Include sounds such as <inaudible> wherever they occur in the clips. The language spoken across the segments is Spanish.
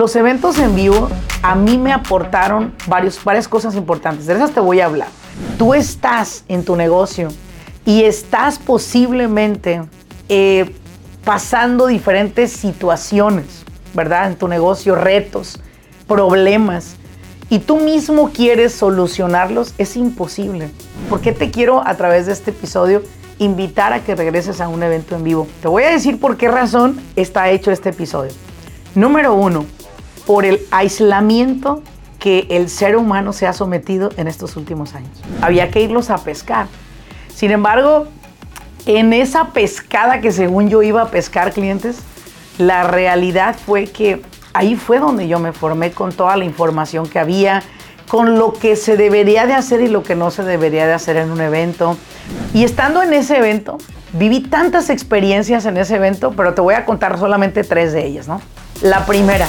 los eventos en vivo a mí me aportaron varias cosas importantes. De esas te voy a hablar. Tú estás en tu negocio y estás posiblemente eh, pasando diferentes situaciones, ¿verdad? En tu negocio, retos, problemas, y tú mismo quieres solucionarlos, es imposible. ¿Por qué te quiero a través de este episodio invitar a que regreses a un evento en vivo? Te voy a decir por qué razón está hecho este episodio. Número uno, por el aislamiento que el ser humano se ha sometido en estos últimos años. Había que irlos a pescar. Sin embargo, en esa pescada que según yo iba a pescar clientes, la realidad fue que ahí fue donde yo me formé con toda la información que había, con lo que se debería de hacer y lo que no se debería de hacer en un evento. Y estando en ese evento, viví tantas experiencias en ese evento, pero te voy a contar solamente tres de ellas, ¿no? La primera.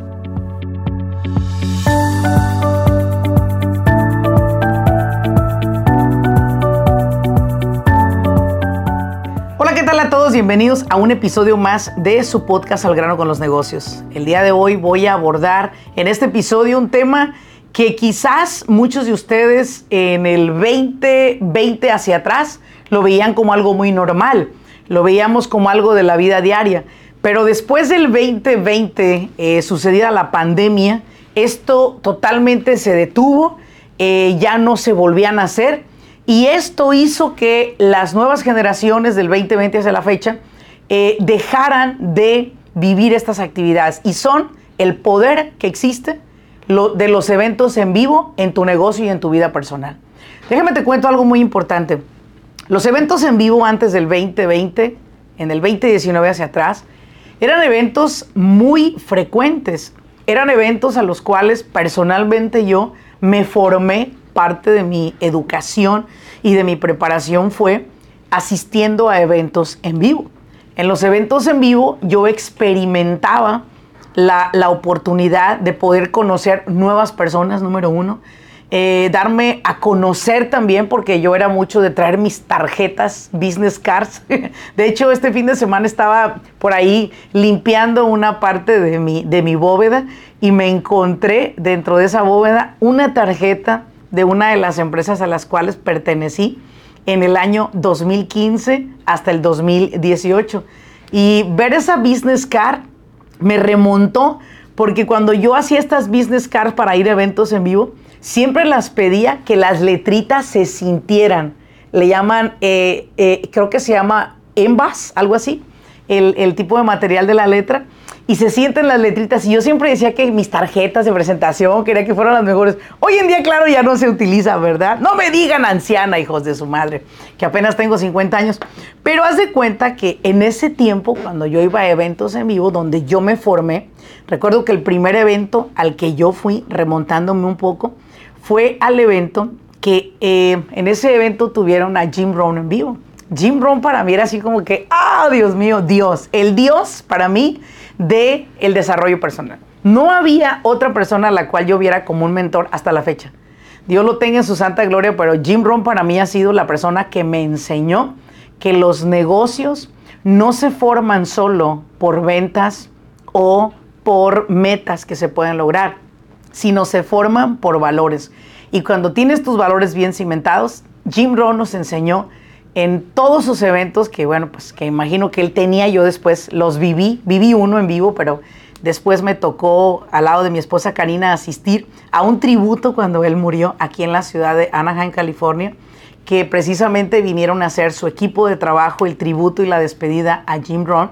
Hola a todos? Bienvenidos a un episodio más de su podcast Al grano con los negocios. El día de hoy voy a abordar en este episodio un tema que quizás muchos de ustedes en el 2020 hacia atrás lo veían como algo muy normal, lo veíamos como algo de la vida diaria, pero después del 2020 eh, sucedida la pandemia, esto totalmente se detuvo, eh, ya no se volvían a hacer y esto hizo que las nuevas generaciones del 2020 hacia la fecha eh, dejaran de vivir estas actividades. Y son el poder que existe de los eventos en vivo en tu negocio y en tu vida personal. Déjame te cuento algo muy importante. Los eventos en vivo antes del 2020, en el 2019 hacia atrás, eran eventos muy frecuentes. Eran eventos a los cuales personalmente yo me formé parte de mi educación y de mi preparación fue asistiendo a eventos en vivo. En los eventos en vivo yo experimentaba la, oportunidad de poder conocer nuevas personas, número uno, eh, darme a conocer también, porque yo era mucho de traer mis tarjetas business cards. <laughs> De hecho, este fin de semana estaba por ahí limpiando una parte de mi, de mi bóveda y me encontré dentro de esa bóveda una tarjeta de una de las empresas a las cuales pertenecí en el año 2015 hasta el 2018. Y ver esa business card me remontó porque cuando yo hacía estas business cards para ir a eventos en vivo, siempre las pedía que las letritas se sintieran. Le llaman, eh, eh, creo que se llama envas, algo así, el, el tipo de material de la letra y se sienten las letritas. Y yo siempre decía que mis tarjetas de presentación quería que fueran las mejores. Hoy en día, claro, ya no se utiliza, ¿verdad? No me digan anciana, hijos de su madre, que apenas tengo 50 años. Pero haz de cuenta que en ese tiempo, cuando yo iba a eventos en vivo, donde yo me formé, recuerdo que el primer evento al que yo fui, remontándome un poco, fue al evento que eh, en ese evento tuvieron a Jim Brown en vivo. Jim Rohn para mí era así como que, ah, Dios mío, Dios. El Dios para mí de el desarrollo personal. No había otra persona a la cual yo viera como un mentor hasta la fecha. Dios lo tenga en su santa gloria, pero Jim Rohn para mí ha sido la persona que me enseñó que los negocios no se forman solo por ventas o por metas que se pueden lograr, sino se forman por valores. Y cuando tienes tus valores bien cimentados, Jim Rohn nos enseñó en todos sus eventos, que bueno, pues que imagino que él tenía, yo después los viví, viví uno en vivo, pero después me tocó al lado de mi esposa Karina asistir a un tributo cuando él murió aquí en la ciudad de Anaheim, California, que precisamente vinieron a hacer su equipo de trabajo, el tributo y la despedida a Jim Brown.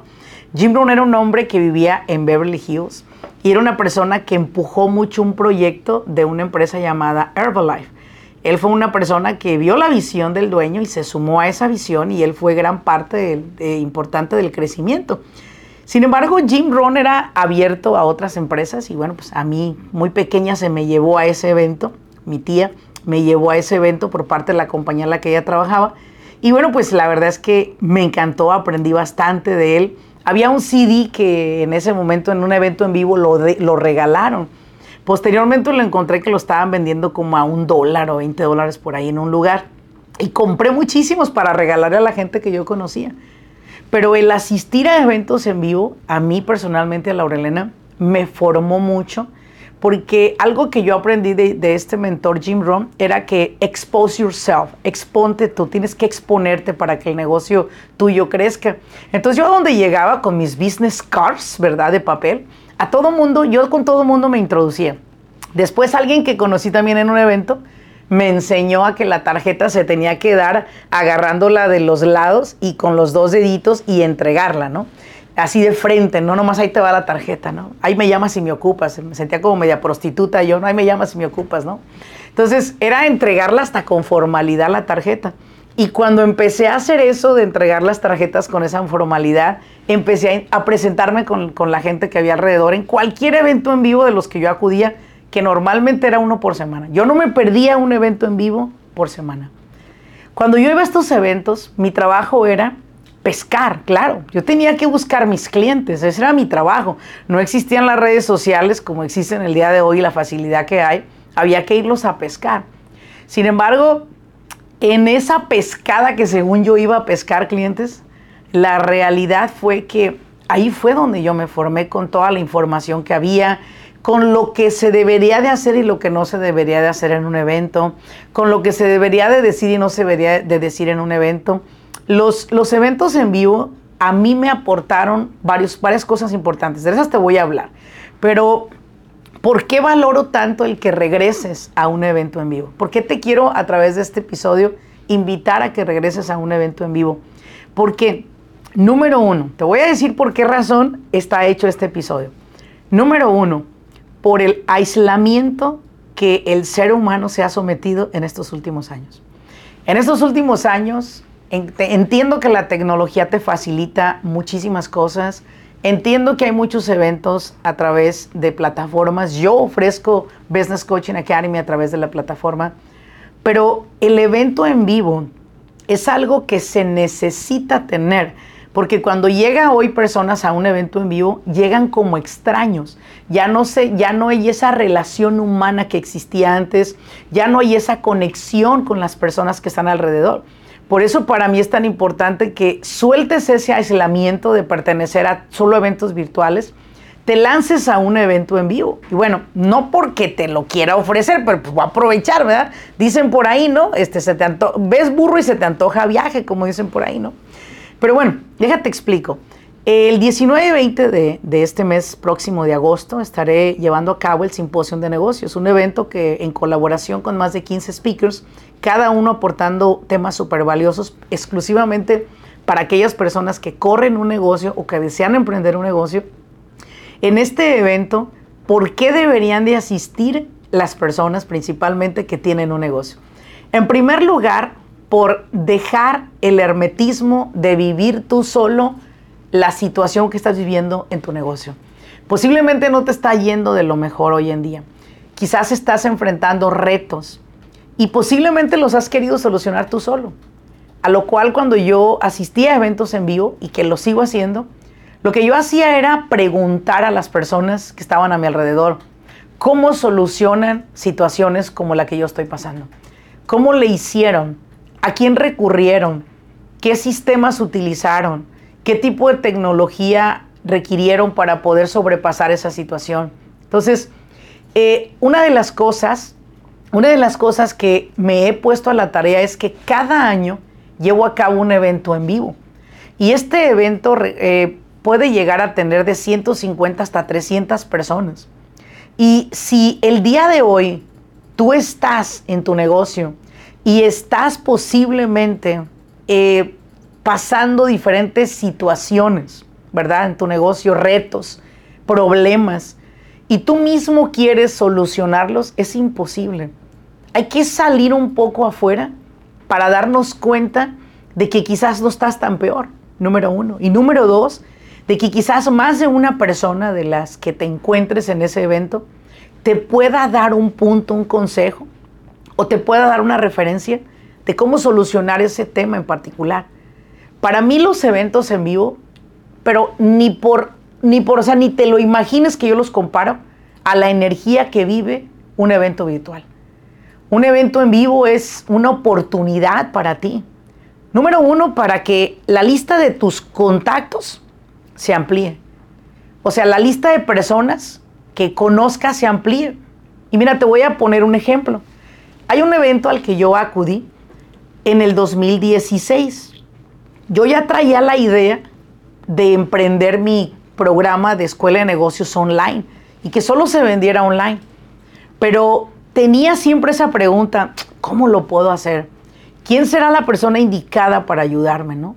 Jim Brown era un hombre que vivía en Beverly Hills y era una persona que empujó mucho un proyecto de una empresa llamada Herbalife él fue una persona que vio la visión del dueño y se sumó a esa visión y él fue gran parte importante del crecimiento. Sin embargo, Jim Ron era abierto a otras empresas y bueno, pues a mí muy pequeña se me llevó a ese evento, mi tía me llevó a ese evento por parte de la compañía en la que ella trabajaba. Y bueno, pues la verdad es que me encantó, aprendí bastante de él. Había un CD que en ese momento en un evento en vivo lo regalaron. Posteriormente lo encontré que lo estaban vendiendo como a un dólar o 20 dólares por ahí en un lugar. Y compré muchísimos para regalarle a la gente que yo conocía. Pero el asistir a eventos en vivo, a mí personalmente, a Laurelena, me formó mucho porque algo que yo aprendí de, este mentor Jim Rohn era que expose yourself, exponte tú, tienes que exponerte para que el negocio tuyo crezca. Entonces yo a donde llegaba con mis business cards, ¿verdad? De papel, a todo mundo, yo con todo mundo me introducía. Después alguien que conocí también en un evento, me enseñó a que la tarjeta se tenía que dar agarrándola de los lados y con los dos deditos y entregarla, ¿no? Así de frente, no nomás ahí te va la tarjeta, ¿no? Ahí me llamas si me ocupas. Me sentía como media prostituta yo, ¿no? Ahí me llamas si me ocupas, ¿no? Entonces era entregarla hasta con formalidad la tarjeta. Y cuando empecé a hacer eso de entregar las tarjetas con esa formalidad, empecé a, presentarme con, con la gente que había alrededor en cualquier evento en vivo de los que yo acudía que normalmente era uno por semana. Yo no me perdía un evento en vivo por semana. Cuando yo iba a estos eventos, mi trabajo era pescar, claro. Yo tenía que buscar mis clientes, ese era mi trabajo. No existían las redes sociales como existen el día de hoy, la facilidad que hay. Había que irlos a pescar. Sin embargo, en esa pescada que según yo iba a pescar clientes, la realidad fue que ahí fue donde yo me formé con toda la información que había, con lo que se debería de hacer y lo que no se debería de hacer en un evento, con lo que se debería de decir y no se debería de decir en un evento. Los, los eventos en vivo a mí me aportaron varios, varias cosas importantes, de esas te voy a hablar, pero ¿por qué valoro tanto el que regreses a un evento en vivo? ¿Por qué te quiero a través de este episodio invitar a que regreses a un evento en vivo? Porque, número uno, te voy a decir por qué razón está hecho este episodio. Número uno, por el aislamiento que el ser humano se ha sometido en estos últimos años. En estos últimos años entiendo que la tecnología te facilita muchísimas cosas, entiendo que hay muchos eventos a través de plataformas, yo ofrezco Business Coaching Academy a través de la plataforma, pero el evento en vivo es algo que se necesita tener porque cuando llega hoy personas a un evento en vivo, llegan como extraños. Ya no sé, ya no hay esa relación humana que existía antes, ya no hay esa conexión con las personas que están alrededor. Por eso para mí es tan importante que sueltes ese aislamiento de pertenecer a solo eventos virtuales, te lances a un evento en vivo. Y bueno, no porque te lo quiera ofrecer, pero pues voy a aprovechar, ¿verdad? Dicen por ahí, ¿no? Este, se te ves burro y se te antoja viaje, como dicen por ahí, ¿no? Pero bueno, déjate explico. El 19 y 20 de, este mes próximo de agosto estaré llevando a cabo el Simposio de Negocios, un evento que en colaboración con más de 15 speakers, cada uno aportando temas súper valiosos exclusivamente para aquellas personas que corren un negocio o que desean emprender un negocio. En este evento, ¿por qué deberían de asistir las personas principalmente que tienen un negocio? En primer lugar, por dejar el hermetismo de vivir tú solo la situación que estás viviendo en tu negocio. Posiblemente no te está yendo de lo mejor hoy en día. Quizás estás enfrentando retos y posiblemente los has querido solucionar tú solo. A lo cual cuando yo asistía a eventos en vivo y que lo sigo haciendo, lo que yo hacía era preguntar a las personas que estaban a mi alrededor cómo solucionan situaciones como la que yo estoy pasando. ¿Cómo le hicieron? ¿A quién recurrieron? ¿Qué sistemas utilizaron? ¿Qué tipo de tecnología requirieron para poder sobrepasar esa situación? Entonces, eh, una de las cosas, una de las cosas que me he puesto a la tarea es que cada año llevo a cabo un evento en vivo. Y este evento eh, puede llegar a tener de 150 hasta 300 personas. Y si el día de hoy tú estás en tu negocio y estás posiblemente eh, pasando diferentes situaciones, ¿verdad? En tu negocio, retos, problemas, y tú mismo quieres solucionarlos, es imposible. Hay que salir un poco afuera para darnos cuenta de que quizás no estás tan peor, número uno. Y número dos, de que quizás más de una persona de las que te encuentres en ese evento te pueda dar un punto, un consejo, o te pueda dar una referencia de cómo solucionar ese tema en particular. Para mí los eventos en vivo, pero ni por, ni por, o sea, ni te lo imagines que yo los comparo a la energía que vive un evento virtual. Un evento en vivo es una oportunidad para ti. Número uno, para que la lista de tus contactos se amplíe. O sea, la lista de personas que conozcas se amplíe. Y mira, te voy a poner un ejemplo. Hay un evento al que yo acudí en el 2016. Yo ya traía la idea de emprender mi programa de escuela de negocios online y que solo se vendiera online. Pero tenía siempre esa pregunta, ¿cómo lo puedo hacer? ¿Quién será la persona indicada para ayudarme, no?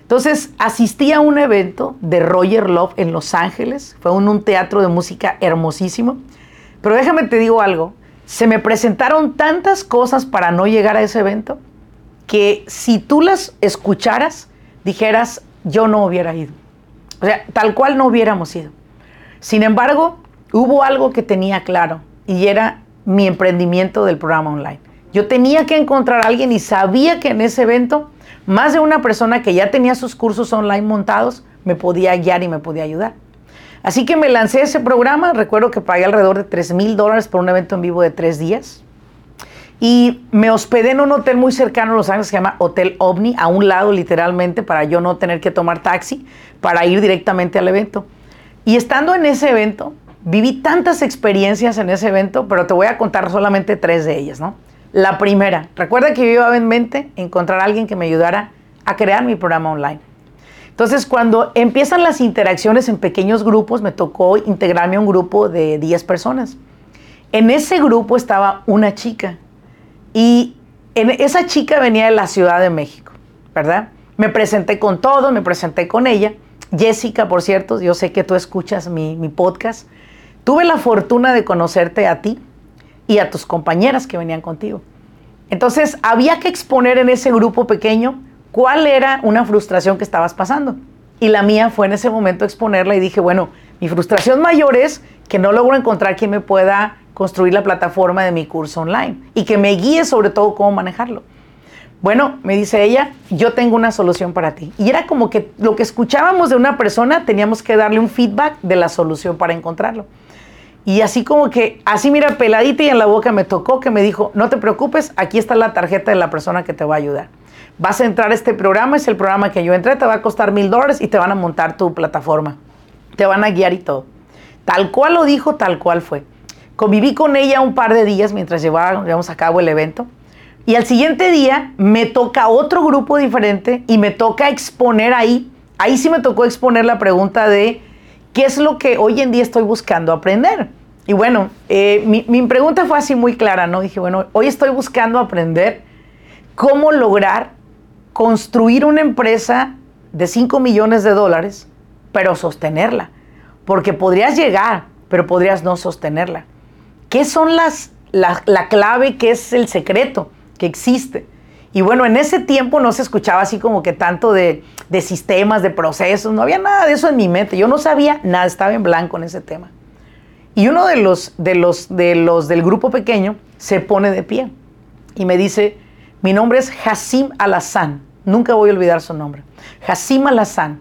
Entonces asistí a un evento de Roger Love en Los Ángeles, fue un, un teatro de música hermosísimo, pero déjame te digo algo, se me presentaron tantas cosas para no llegar a ese evento que si tú las escucharas, dijeras, yo no hubiera ido. O sea, tal cual no hubiéramos ido. Sin embargo, hubo algo que tenía claro y era mi emprendimiento del programa online. Yo tenía que encontrar a alguien y sabía que en ese evento más de una persona que ya tenía sus cursos online montados me podía guiar y me podía ayudar. Así que me lancé ese programa, recuerdo que pagué alrededor de 3 mil dólares por un evento en vivo de tres días. Y me hospedé en un hotel muy cercano a Los Ángeles se llama Hotel OVNI, a un lado literalmente, para yo no tener que tomar taxi, para ir directamente al evento. Y estando en ese evento, viví tantas experiencias en ese evento, pero te voy a contar solamente tres de ellas, ¿no? La primera, recuerda que yo iba en mente encontrar a alguien que me ayudara a crear mi programa online. Entonces, cuando empiezan las interacciones en pequeños grupos, me tocó integrarme a un grupo de 10 personas. En ese grupo estaba una chica y esa chica venía de la Ciudad de México, ¿verdad? Me presenté con todo, me presenté con ella. Jessica, por cierto, yo sé que tú escuchas mi, mi podcast. Tuve la fortuna de conocerte a ti y a tus compañeras que venían contigo. Entonces, había que exponer en ese grupo pequeño cuál era una frustración que estabas pasando. Y la mía fue en ese momento exponerla y dije, bueno, mi frustración mayor es que no logro encontrar quien me pueda construir la plataforma de mi curso online y que me guíe sobre todo cómo manejarlo. Bueno, me dice ella, yo tengo una solución para ti. Y era como que lo que escuchábamos de una persona teníamos que darle un feedback de la solución para encontrarlo. Y así como que, así mira, peladita y en la boca me tocó que me dijo, no te preocupes, aquí está la tarjeta de la persona que te va a ayudar. Vas a entrar a este programa, es el programa que yo entré, te va a costar mil dólares y te van a montar tu plataforma. Te van a guiar y todo. Tal cual lo dijo, tal cual fue. Conviví con ella un par de días mientras llevábamos a cabo el evento. Y al siguiente día me toca otro grupo diferente y me toca exponer ahí. Ahí sí me tocó exponer la pregunta de ¿Qué es lo que hoy en día estoy buscando aprender? Y bueno, eh, mi, mi, pregunta fue así muy clara, ¿no? Dije, bueno, hoy estoy buscando aprender cómo lograr construir una empresa de 5 millones de dólares, pero sostenerla. Porque podrías llegar, pero podrías no sostenerla. ¿Qué son las, la, la clave, qué es el secreto que existe? Y bueno, en ese tiempo no se escuchaba así como que tanto de, de, sistemas, de procesos, no había nada de eso en mi mente. Yo no sabía nada, estaba en blanco en ese tema. Y uno de los, de los, de los del grupo pequeño se pone de pie y me dice, mi nombre es Hassim Alazán, nunca voy a olvidar su nombre. Hassim Alazán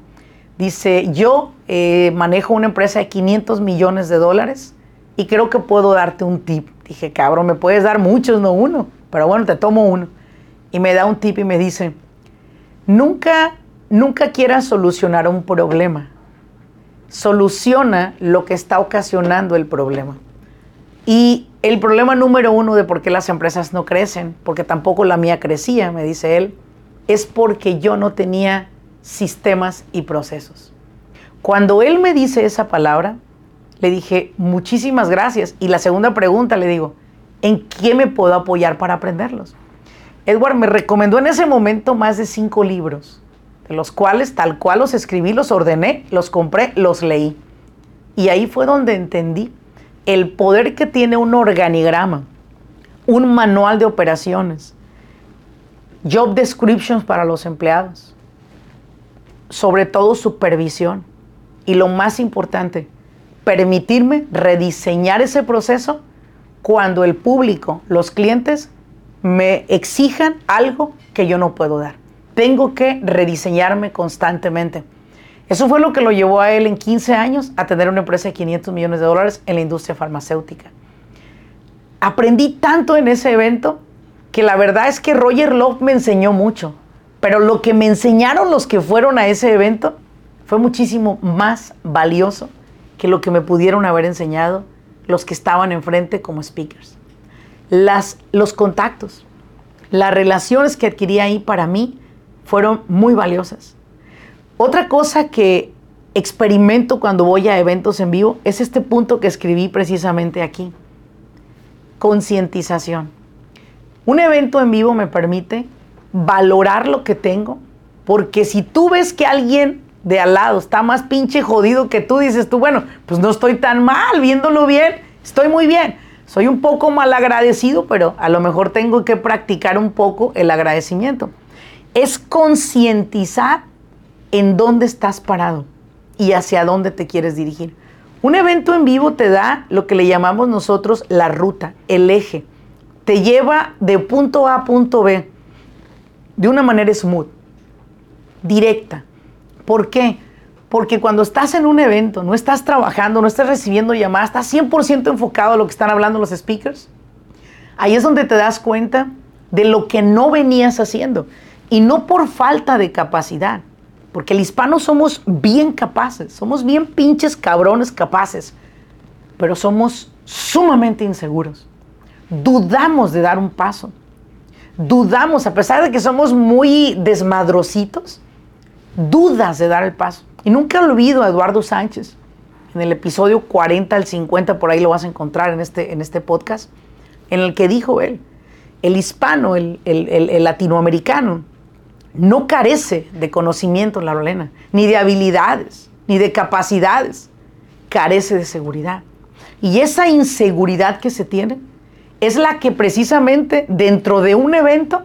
dice, yo eh, manejo una empresa de 500 millones de dólares y creo que puedo darte un tip. Dije, cabrón, me puedes dar muchos, no uno, pero bueno, te tomo uno y me da un tip y me dice, nunca, nunca quieras solucionar un problema. Soluciona lo que está ocasionando el problema. Y el problema número uno de por qué las empresas no crecen, porque tampoco la mía crecía, me dice él, es porque yo no tenía sistemas y procesos. Cuando él me dice esa palabra, le dije, muchísimas gracias. Y la segunda pregunta le digo, ¿en qué me puedo apoyar para aprenderlos? Edward me recomendó en ese momento más de cinco libros, de los cuales tal cual los escribí, los ordené, los compré, los leí. Y ahí fue donde entendí el poder que tiene un organigrama, un manual de operaciones, job descriptions para los empleados, sobre todo supervisión y lo más importante, permitirme rediseñar ese proceso cuando el público, los clientes, me exijan algo que yo no puedo dar. Tengo que rediseñarme constantemente. Eso fue lo que lo llevó a él en 15 años a tener una empresa de 500 millones de dólares en la industria farmacéutica. Aprendí tanto en ese evento que la verdad es que Roger Love me enseñó mucho, pero lo que me enseñaron los que fueron a ese evento fue muchísimo más valioso que lo que me pudieron haber enseñado los que estaban enfrente como speakers. Las, los contactos, las relaciones que adquirí ahí para mí fueron muy valiosas. Otra cosa que experimento cuando voy a eventos en vivo es este punto que escribí precisamente aquí. Concientización. Un evento en vivo me permite valorar lo que tengo, porque si tú ves que alguien de al lado está más pinche jodido que tú, dices tú, bueno, pues no estoy tan mal, viéndolo bien, estoy muy bien. Soy un poco mal agradecido, pero a lo mejor tengo que practicar un poco el agradecimiento. Es concientizar en dónde estás parado y hacia dónde te quieres dirigir. Un evento en vivo te da lo que le llamamos nosotros la ruta, el eje te lleva de punto A a punto B de una manera smooth, directa. ¿Por qué? Porque cuando estás en un evento, no estás trabajando, no estás recibiendo llamadas, estás 100% enfocado a lo que están hablando los speakers, ahí es donde te das cuenta de lo que no venías haciendo. Y no por falta de capacidad, porque el hispano somos bien capaces, somos bien pinches cabrones capaces, pero somos sumamente inseguros dudamos de dar un paso. Dudamos, a pesar de que somos muy desmadrositos, dudas de dar el paso. Y nunca olvido a Eduardo Sánchez. En el episodio 40 al 50, por ahí lo vas a encontrar en este, en este podcast, en el que dijo él, el hispano, el, el latinoamericano, no carece de conocimiento, la Lorena, ni de habilidades, ni de capacidades, carece de seguridad. Y esa inseguridad que se tiene es la que precisamente dentro de un evento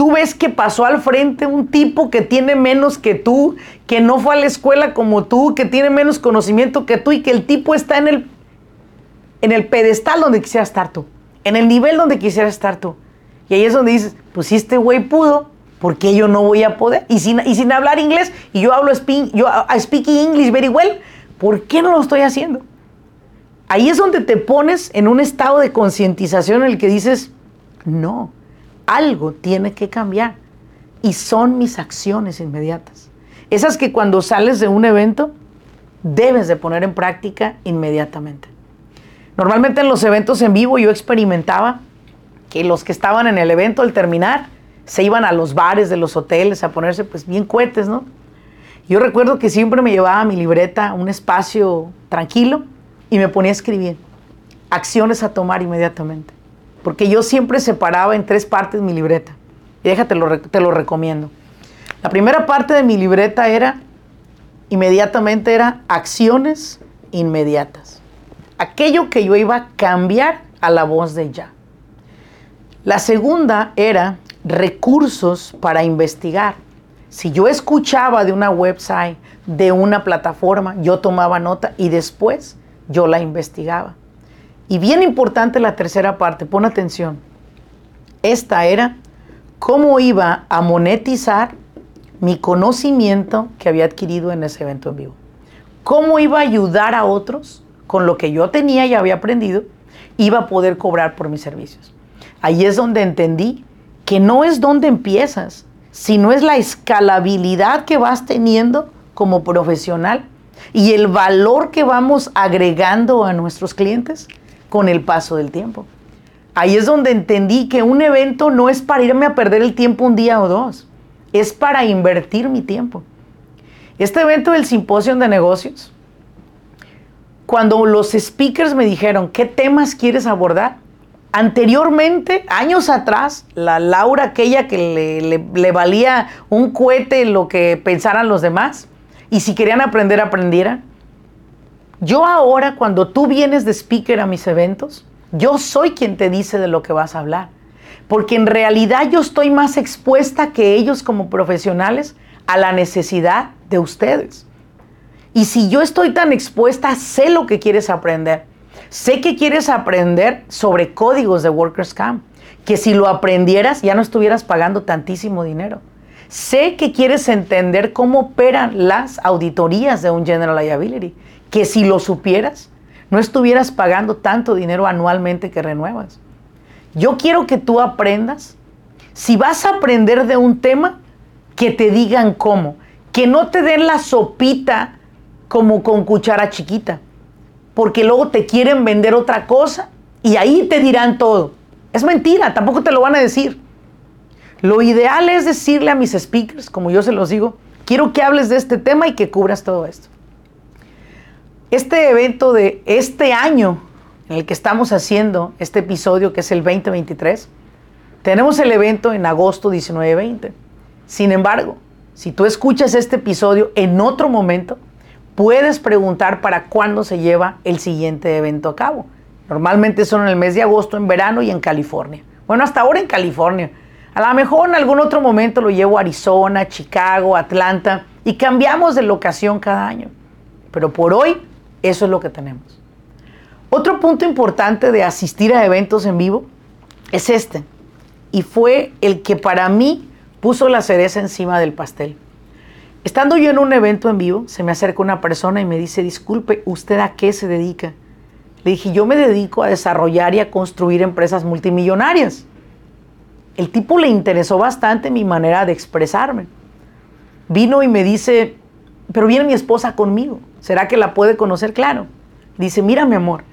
tú ves que pasó al frente un tipo que tiene menos que tú, que no fue a la escuela como tú, que tiene menos conocimiento que tú y que el tipo está en el, en el pedestal donde quisiera estar tú, en el nivel donde quisiera estar tú. Y ahí es donde dices, pues si este güey pudo, ¿por qué yo no voy a poder? Y sin, y sin hablar inglés, y yo hablo speak, yo I speak English very well, ¿por qué no lo estoy haciendo? Ahí es donde te pones en un estado de concientización en el que dices, no, algo tiene que cambiar. Y son mis acciones inmediatas. Esas que cuando sales de un evento debes de poner en práctica inmediatamente. Normalmente en los eventos en vivo yo experimentaba que los que estaban en el evento al terminar se iban a los bares de los hoteles a ponerse pues bien cohetes, ¿no? Yo recuerdo que siempre me llevaba mi libreta a un espacio tranquilo y me ponía a escribir acciones a tomar inmediatamente. Porque yo siempre separaba en tres partes mi libreta. Y déjate, lo, te lo recomiendo. La primera parte de mi libreta era, inmediatamente era acciones inmediatas. Aquello que yo iba a cambiar a la voz de ya. La segunda era recursos para investigar. Si yo escuchaba de una website, de una plataforma, yo tomaba nota y después yo la investigaba. Y bien importante la tercera parte, pon atención. Esta era cómo iba a monetizar mi conocimiento que había adquirido en ese evento en vivo. Cómo iba a ayudar a otros con lo que yo tenía y había aprendido, iba a poder cobrar por mis servicios. Ahí es donde entendí que no es donde empiezas, sino es la escalabilidad que vas teniendo como profesional y el valor que vamos agregando a nuestros clientes con el paso del tiempo. Ahí es donde entendí que un evento no es para irme a perder el tiempo un día o dos, es para invertir mi tiempo. Este evento del simposio de negocios, cuando los speakers me dijeron, ¿qué temas quieres abordar? Anteriormente, años atrás, la Laura, aquella que le, valía un cohete lo que pensaran los demás, y si querían aprender, aprendieran. Yo ahora, cuando tú vienes de speaker a mis eventos, yo soy quien te dice de lo que vas a hablar. Porque en realidad yo estoy más expuesta que ellos como profesionales a la necesidad de ustedes. Y si yo estoy tan expuesta, sé lo que quieres aprender. Sé que quieres aprender sobre códigos de Workers Camp, que si lo aprendieras ya no estuvieras pagando tantísimo dinero. Sé que quieres entender cómo operan las auditorías de un General Liability, que si lo supieras, no estuvieras pagando tanto dinero anualmente que renuevas. Yo quiero que tú aprendas, si vas a aprender de un tema, que te digan cómo, que no te den la sopita como con cuchara chiquita, porque luego te quieren vender otra cosa y ahí te dirán todo. Es mentira, tampoco te lo van a decir. Lo ideal es decirle a mis speakers, como yo se los digo, quiero que hables de este tema y que cubras todo esto. Este evento de este año en el que estamos haciendo este episodio, que es el 2023, tenemos el evento en agosto 19-20. Sin embargo, si tú escuchas este episodio en otro momento, puedes preguntar para cuándo se lleva el siguiente evento a cabo. Normalmente son en el mes de agosto, en verano y en California. Bueno, hasta ahora en California. A lo mejor en algún otro momento lo llevo a Arizona, Chicago, Atlanta y cambiamos de locación cada año. Pero por hoy eso es lo que tenemos. Otro punto importante de asistir a eventos en vivo es este. Y fue el que para mí puso la cereza encima del pastel. Estando yo en un evento en vivo, se me acerca una persona y me dice, disculpe, ¿usted a qué se dedica? Le dije, yo me dedico a desarrollar y a construir empresas multimillonarias el tipo le interesó bastante mi manera de expresarme. Vino y me dice, pero viene mi esposa conmigo, ¿será que la puede conocer? Claro. Dice, mira mi amor,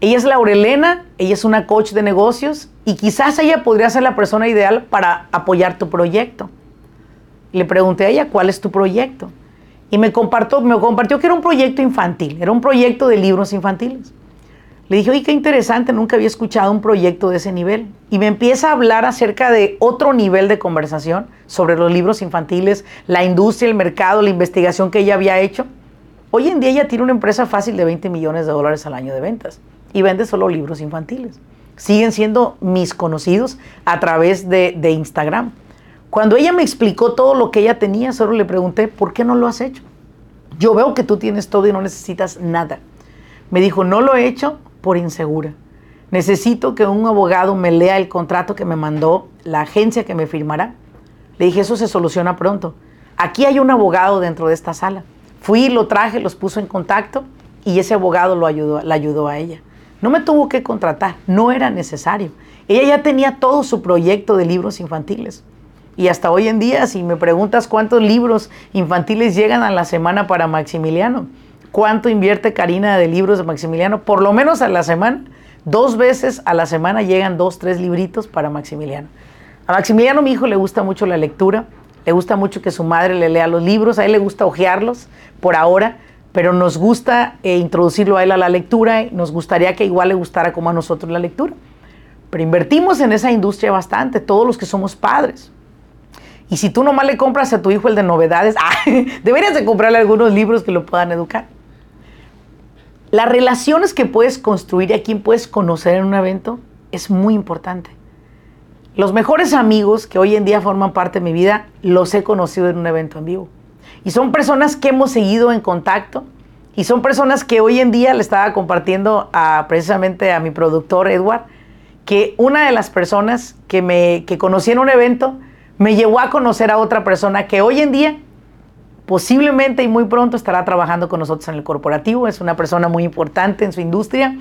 ella es Laurelena, ella es una coach de negocios y quizás ella podría ser la persona ideal para apoyar tu proyecto. Le pregunté a ella, ¿cuál es tu proyecto? Y me compartió, me compartió que era un proyecto infantil, era un proyecto de libros infantiles. Le dije, oye, qué interesante, nunca había escuchado un proyecto de ese nivel. Y me empieza a hablar acerca de otro nivel de conversación sobre los libros infantiles, la industria, el mercado, la investigación que ella había hecho. Hoy en día ella tiene una empresa fácil de 20 millones de dólares al año de ventas y vende solo libros infantiles. Siguen siendo mis conocidos a través de, de Instagram. Cuando ella me explicó todo lo que ella tenía, solo le pregunté, ¿por qué no lo has hecho? Yo veo que tú tienes todo y no necesitas nada. Me dijo, no lo he hecho por insegura. Necesito que un abogado me lea el contrato que me mandó la agencia que me firmará. Le dije, eso se soluciona pronto. Aquí hay un abogado dentro de esta sala. Fui, lo traje, los puso en contacto y ese abogado lo ayudó, la ayudó a ella. No me tuvo que contratar, no era necesario. Ella ya tenía todo su proyecto de libros infantiles. Y hasta hoy en día, si me preguntas cuántos libros infantiles llegan a la semana para Maximiliano, cuánto invierte Karina de libros de Maximiliano, por lo menos a la semana. Dos veces a la semana llegan dos, tres libritos para Maximiliano. A Maximiliano, mi hijo, le gusta mucho la lectura, le gusta mucho que su madre le lea los libros, a él le gusta hojearlos por ahora, pero nos gusta eh, introducirlo a él a la lectura, nos gustaría que igual le gustara como a nosotros la lectura. Pero invertimos en esa industria bastante, todos los que somos padres. Y si tú nomás le compras a tu hijo el de novedades, <laughs> deberías de comprarle algunos libros que lo puedan educar. Las relaciones que puedes construir y a quien puedes conocer en un evento es muy importante. Los mejores amigos que hoy en día forman parte de mi vida los he conocido en un evento en vivo. Y son personas que hemos seguido en contacto y son personas que hoy en día le estaba compartiendo a, precisamente a mi productor Edward, que una de las personas que, me, que conocí en un evento me llevó a conocer a otra persona que hoy en día posiblemente y muy pronto estará trabajando con nosotros en el corporativo. Es una persona muy importante en su industria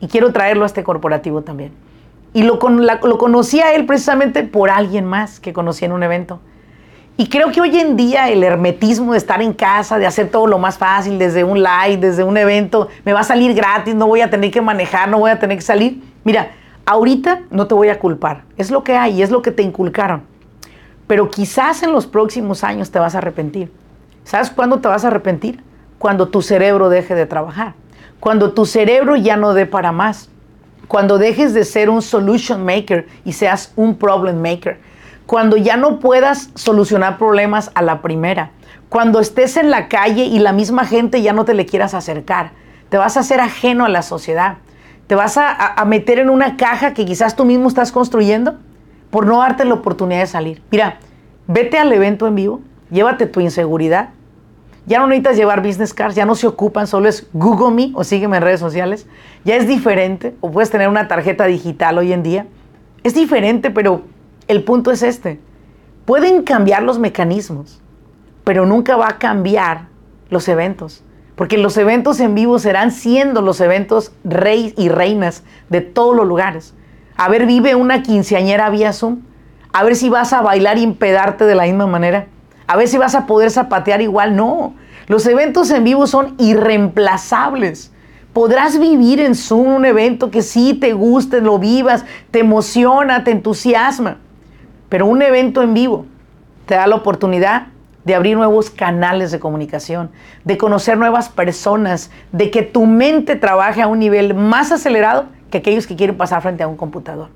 y quiero traerlo a este corporativo también. Y lo, lo conocí él precisamente por alguien más que conocí en un evento. Y creo que hoy en día el hermetismo de estar en casa, de hacer todo lo más fácil, desde un live, desde un evento, me va a salir gratis, no voy a tener que manejar, no voy a tener que salir. Mira, ahorita no te voy a culpar, es lo que hay, es lo que te inculcaron. Pero quizás en los próximos años te vas a arrepentir. ¿Sabes cuándo te vas a arrepentir? Cuando tu cerebro deje de trabajar. Cuando tu cerebro ya no dé para más. Cuando dejes de ser un solution maker y seas un problem maker. Cuando ya no puedas solucionar problemas a la primera. Cuando estés en la calle y la misma gente ya no te le quieras acercar. Te vas a hacer ajeno a la sociedad. Te vas a, a meter en una caja que quizás tú mismo estás construyendo por no darte la oportunidad de salir. Mira, vete al evento en vivo llévate tu inseguridad, Ya no necesitas llevar business cards, ya no se ocupan, solo es Google Me o sígueme en redes sociales. Ya es diferente, o puedes tener una tarjeta digital hoy en día. Es diferente, pero el punto es este. Pueden cambiar los mecanismos, pero nunca va a cambiar los eventos. Porque los eventos en vivo serán siendo los eventos rey y reinas de todos los lugares. A ver, vive una quinceañera vía Zoom. A ver si vas a bailar y impedarte de la misma manera. A ver si vas a poder zapatear igual. No. Los eventos en vivo son irreemplazables. Podrás vivir en Zoom un evento que sí te guste, lo vivas, te emociona, te entusiasma. Pero un evento en vivo te da la oportunidad de abrir nuevos canales de comunicación, de conocer nuevas personas, de que tu mente trabaje a un nivel más acelerado que aquellos que quieren pasar frente a un computador.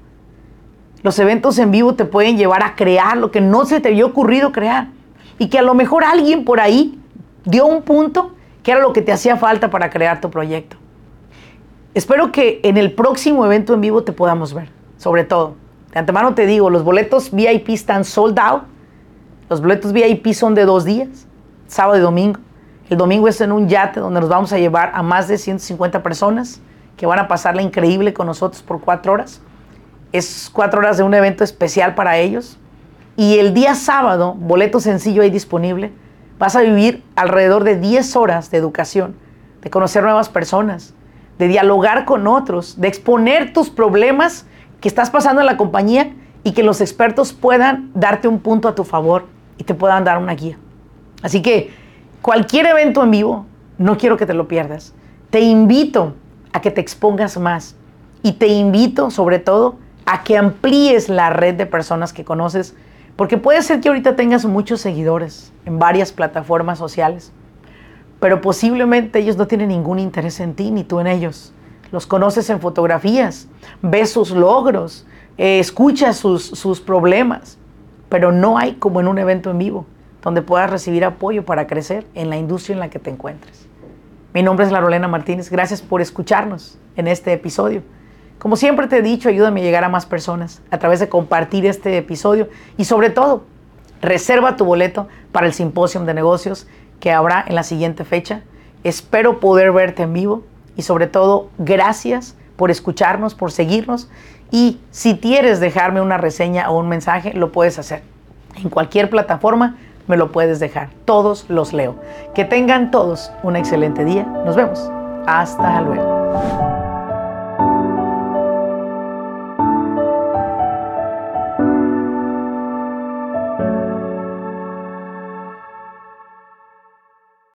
Los eventos en vivo te pueden llevar a crear lo que no se te había ocurrido crear y que a lo mejor alguien por ahí dio un punto que era lo que te hacía falta para crear tu proyecto. Espero que en el próximo evento en vivo te podamos ver, sobre todo de antemano te digo, los boletos VIP están sold out. Los boletos VIP son de dos días, sábado y domingo. El domingo es en un yate donde nos vamos a llevar a más de 150 personas que van a pasarla increíble con nosotros por cuatro horas. Es cuatro horas de un evento especial para ellos. Y el día sábado, boleto sencillo ahí disponible. Vas a vivir alrededor de 10 horas de educación, de conocer nuevas personas, de dialogar con otros, de exponer tus problemas que estás pasando en la compañía y que los expertos puedan darte un punto a tu favor y te puedan dar una guía. Así que cualquier evento en vivo, no quiero que te lo pierdas. Te invito a que te expongas más y te invito sobre todo a que amplíes la red de personas que conoces, porque puede ser que ahorita tengas muchos seguidores en varias plataformas sociales, pero posiblemente ellos no tienen ningún interés en ti ni tú en ellos los conoces en fotografías, ves sus logros, eh, escuchas sus, sus problemas, pero no hay como en un evento en vivo donde puedas recibir apoyo para crecer en la industria en la que te encuentres. Mi nombre es Larolena Martínez, gracias por escucharnos en este episodio. Como siempre te he dicho, ayúdame a llegar a más personas a través de compartir este episodio y sobre todo, reserva tu boleto para el simposio de negocios que habrá en la siguiente fecha. Espero poder verte en vivo y sobre todo gracias por escucharnos, por seguirnos y si quieres dejarme una reseña o un mensaje, lo puedes hacer. En cualquier plataforma me lo puedes dejar. Todos los leo. Que tengan todos un excelente día. Nos vemos. Hasta luego.